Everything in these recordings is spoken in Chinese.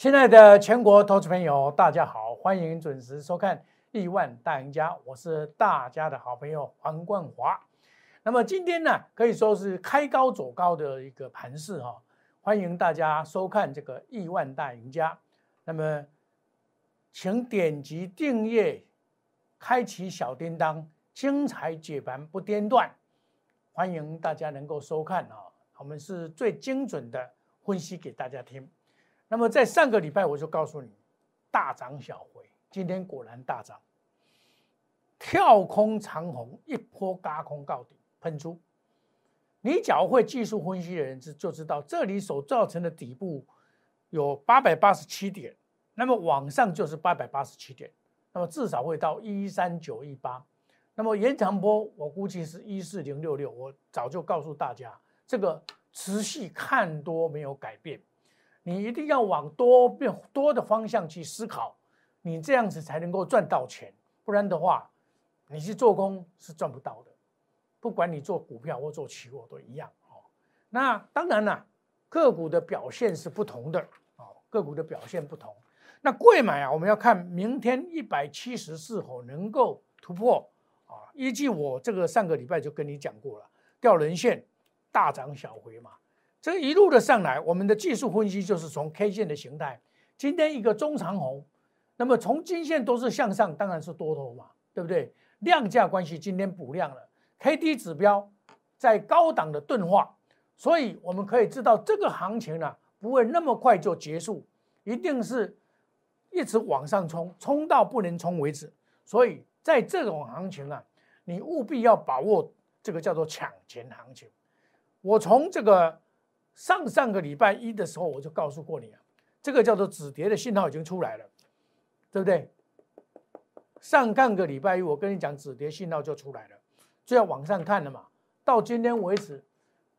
亲爱的全国投资朋友，大家好，欢迎准时收看《亿万大赢家》，我是大家的好朋友黄冠华。那么今天呢，可以说是开高走高的一个盘势哈，欢迎大家收看这个《亿万大赢家》。那么，请点击订阅，开启小叮当，精彩解盘不间断，欢迎大家能够收看啊，我们是最精准的分析给大家听。那么在上个礼拜我就告诉你，大涨小回，今天果然大涨，跳空长红，一波嘎空到底喷出。你只要会技术分析的人知就知道，这里所造成的底部有八百八十七点，那么往上就是八百八十七点，那么至少会到一三九一八，那么延长波我估计是一四零六六，我早就告诉大家，这个持续看多没有改变。你一定要往多变多的方向去思考，你这样子才能够赚到钱，不然的话，你去做工是赚不到的。不管你做股票或做期货都一样哦。那当然了，个股的表现是不同的哦，个股的表现不同。那贵买啊，我们要看明天一百七十是否能够突破啊。依据我这个上个礼拜就跟你讲过了，掉人线，大涨小回嘛。这一路的上来，我们的技术分析就是从 K 线的形态，今天一个中长红，那么从均线都是向上，当然是多头嘛，对不对？量价关系今天补量了，K D 指标在高档的钝化，所以我们可以知道这个行情呢不会那么快就结束，一定是一直往上冲，冲到不能冲为止。所以在这种行情啊，你务必要把握这个叫做抢钱行情。我从这个。上上个礼拜一的时候，我就告诉过你啊，这个叫做止跌的信号已经出来了，对不对？上上个礼拜一，我跟你讲止跌信号就出来了，就要往上看了嘛。到今天为止，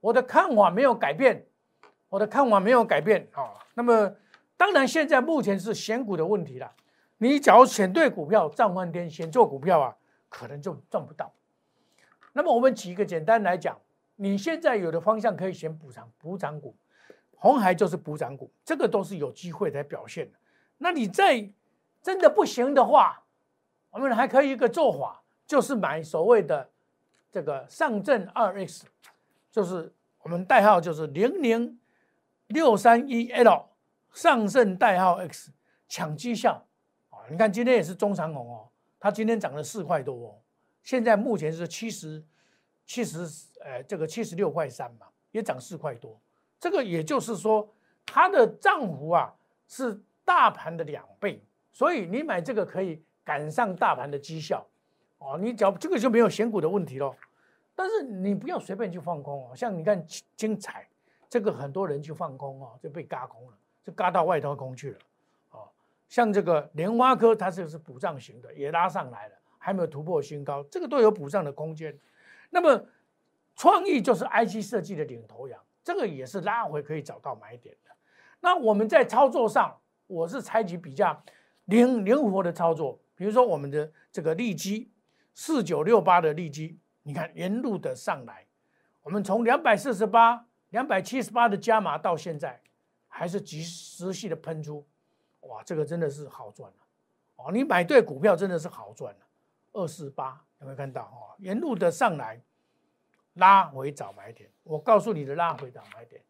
我的看法没有改变，我的看法没有改变啊。那么，当然现在目前是选股的问题了。你假如选对股票，赚翻天；选错股票啊，可能就赚不到。那么我们举一个简单来讲。你现在有的方向可以选补涨补涨股，红海就是补涨股，这个都是有机会来表现的。那你再真的不行的话，我们还可以一个做法，就是买所谓的这个上证二 X，就是我们代号就是零零六三一 L 上证代号 X 抢绩效啊！你看今天也是中长红哦，它今天涨了四块多哦，现在目前是七十。七十，呃，这个七十六块三嘛，也涨四块多，这个也就是说，它的涨幅啊是大盘的两倍，所以你买这个可以赶上大盘的绩效，哦，你只要这个就没有选股的问题喽。但是你不要随便去放空哦，像你看精彩，这个很多人去放空哦，就被嘎空了，就嘎到外太空去了，哦，像这个莲花科，它这个是补涨型的，也拉上来了，还没有突破新高，这个都有补涨的空间。那么，创意就是 IC 设计的领头羊，这个也是拉回可以找到买点的。那我们在操作上，我是采取比较灵灵活的操作，比如说我们的这个利基四九六八的利基，你看沿路的上来，我们从两百四十八、两百七十八的加码到现在，还是及时系的喷出，哇，这个真的是好赚了哦！你买对股票真的是好赚了，二四八。有没有看到哦？沿路的上来拉回找买点，我告诉你的拉回找买点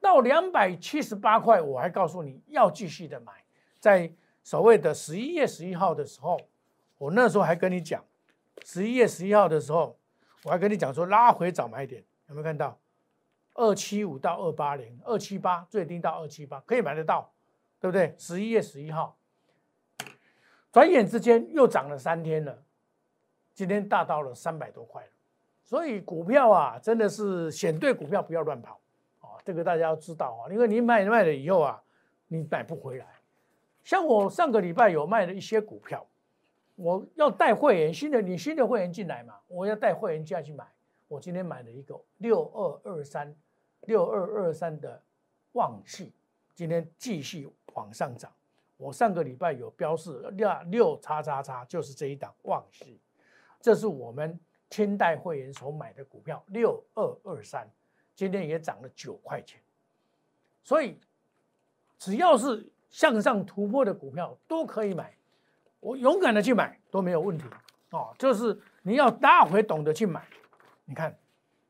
到两百七十八块，我还告诉你要继续的买。在所谓的十一月十一号的时候，我那时候还跟你讲，十一月十一号的时候，我还跟你讲说拉回找买点，有没有看到？二七五到二八零，二七八最低到二七八可以买得到，对不对？十一月十一号，转眼之间又涨了三天了。今天大到了三百多块了，所以股票啊，真的是选对股票，不要乱跑啊！这个大家要知道啊，因为你买卖了以后啊，你买不回来。像我上个礼拜有卖了一些股票，我要带会员新的，你新的会员进来嘛，我要带会员价去买。我今天买了一个六二二三六二二三的旺气，今天继续往上涨。我上个礼拜有标示六六叉叉叉，就是这一档旺气。这是我们清代会员所买的股票六二二三，今天也涨了九块钱。所以只要是向上突破的股票都可以买，我勇敢的去买都没有问题哦。就是你要大回懂得去买，你看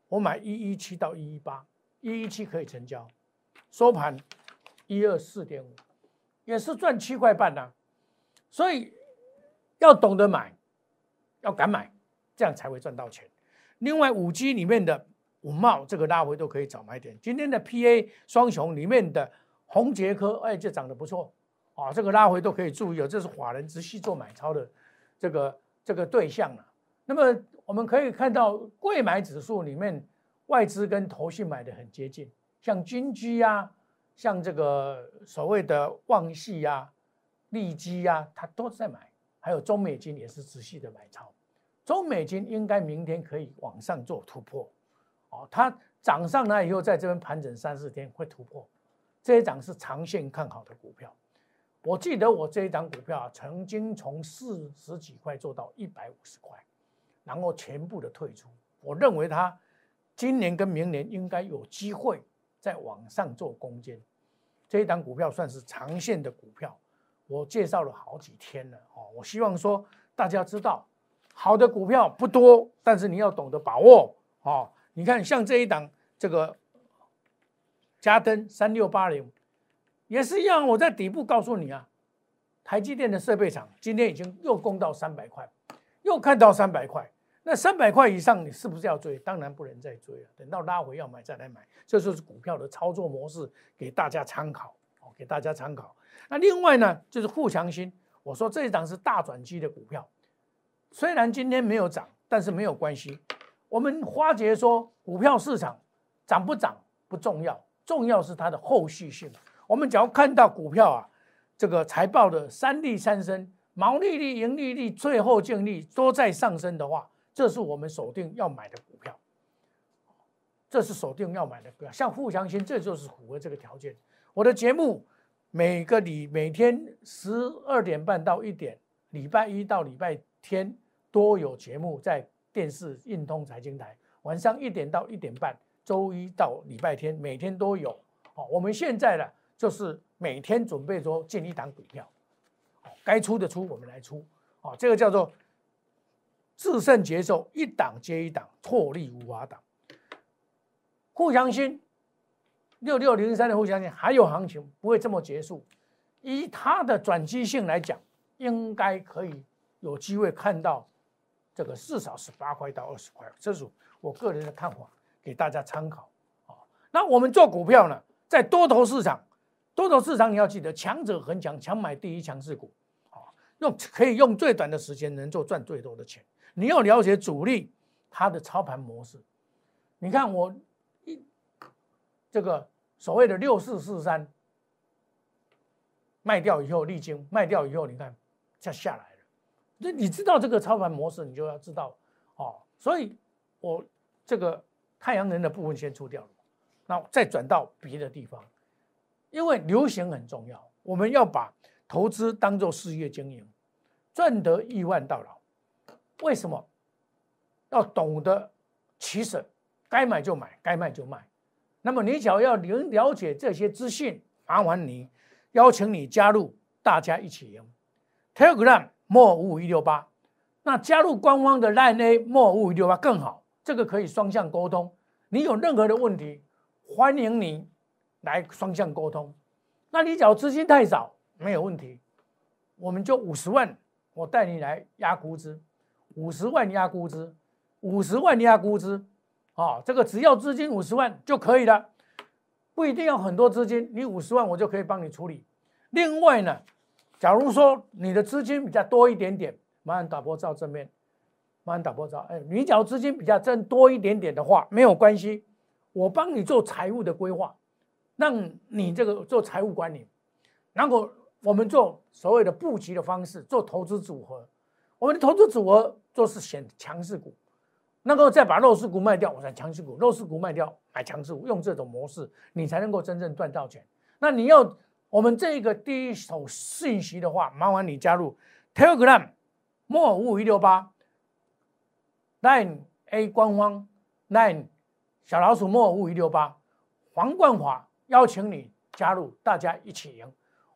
我买一一七到一一八，一一七可以成交，收盘一二四点五，也是赚七块半呐。所以要懂得买，要敢买，这样才会赚到钱。另外五 G 里面的五茂这个拉回都可以找买点。今天的 PA 双雄里面的宏杰科，哎，这涨得不错啊，这个拉回都可以注意哦。这是华人直系做买超的这个这个对象了。那么我们可以看到，贵买指数里面外资跟投信买的很接近，像金基呀，像这个所谓的旺系呀、利基呀，它都在买。还有中美金也是直系的买超。中美金应该明天可以往上做突破，哦，它涨上来以后，在这边盘整三四天会突破，这一档是长线看好的股票。我记得我这一档股票啊，曾经从四十几块做到一百五十块，然后全部的退出。我认为它今年跟明年应该有机会再往上做攻坚。这一档股票算是长线的股票，我介绍了好几天了哦。我希望说大家知道。好的股票不多，但是你要懂得把握哦。你看，像这一档这个嘉登三六八零，也是一样。我在底部告诉你啊，台积电的设备厂今天已经又攻到三百块，又看到三百块。那三百块以上，你是不是要追？当然不能再追了，等到拉回要买再来买。这就是股票的操作模式，给大家参考哦，给大家参考。那另外呢，就是富强新，我说这一档是大转机的股票。虽然今天没有涨，但是没有关系。我们花姐说，股票市场涨不涨不重要，重要是它的后续性。我们只要看到股票啊，这个财报的三利三升，毛利率、盈利率、最后净利都在上升的话，这是我们锁定要买的股票。这是锁定要买的股票，像富强新，这就是符合这个条件。我的节目每个礼每天十二点半到一点，礼拜一到礼拜天。多有节目在电视运通财经台，晚上一点到一点半，周一到礼拜天每天都有。哦，我们现在呢，就是每天准备说进一档股票，该出的出我们来出。哦，这个叫做制胜节奏，一档接一档，错利无法挡。互相新六六零三的互相新还有行情，不会这么结束。以它的转机性来讲，应该可以有机会看到。这个至少是八块到二十块，这是我个人的看法，给大家参考啊。那我们做股票呢，在多头市场，多头市场你要记得，强者恒强，强买第一强势股啊，用可以用最短的时间能够赚最多的钱。你要了解主力他的操盘模式。你看我一这个所谓的六四四三卖掉以后，历经卖掉以后，你看再下来。那你知道这个操盘模式，你就要知道哦。所以，我这个太阳能的部分先出掉了，那再转到别的地方，因为流行很重要。我们要把投资当做事业经营，赚得亿万到老。为什么？要懂得取舍，该买就买，该卖就卖。那么你只要要了解这些资讯，麻烦你邀请你加入，大家一起赢。Telegram。莫五五一六八，那加入官方的 Line A 莫五五一六八更好，这个可以双向沟通。你有任何的问题，欢迎你来双向沟通。那你只要资金太少，没有问题，我们就五十万，我带你来压估值，五十万压估值，五十万压估值，啊，这个只要资金五十万就可以了，不一定要很多资金，你五十万我就可以帮你处理。另外呢。假如说你的资金比较多一点点，麻烦打波照正面，麻烦打波照。哎，你假如资金比较增多一点点的话，没有关系，我帮你做财务的规划，让你这个做财务管理，然后我们做所谓的布局的方式，做投资组合。我们的投资组合就是选强势股，那个再把弱势股卖掉，我选强势股，弱势股卖掉买强势股，用这种模式，你才能够真正赚到钱。那你要。我们这个第一手信息的话，麻烦你加入 Telegram 莫五一六八 Line A 官方 Line 小老鼠莫五五一六八黄冠华邀请你加入，大家一起赢。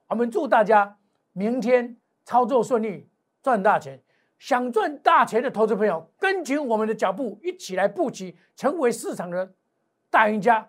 我们祝大家明天操作顺利，赚大钱。想赚大钱的投资朋友，跟紧我们的脚步，一起来布局，成为市场的大赢家。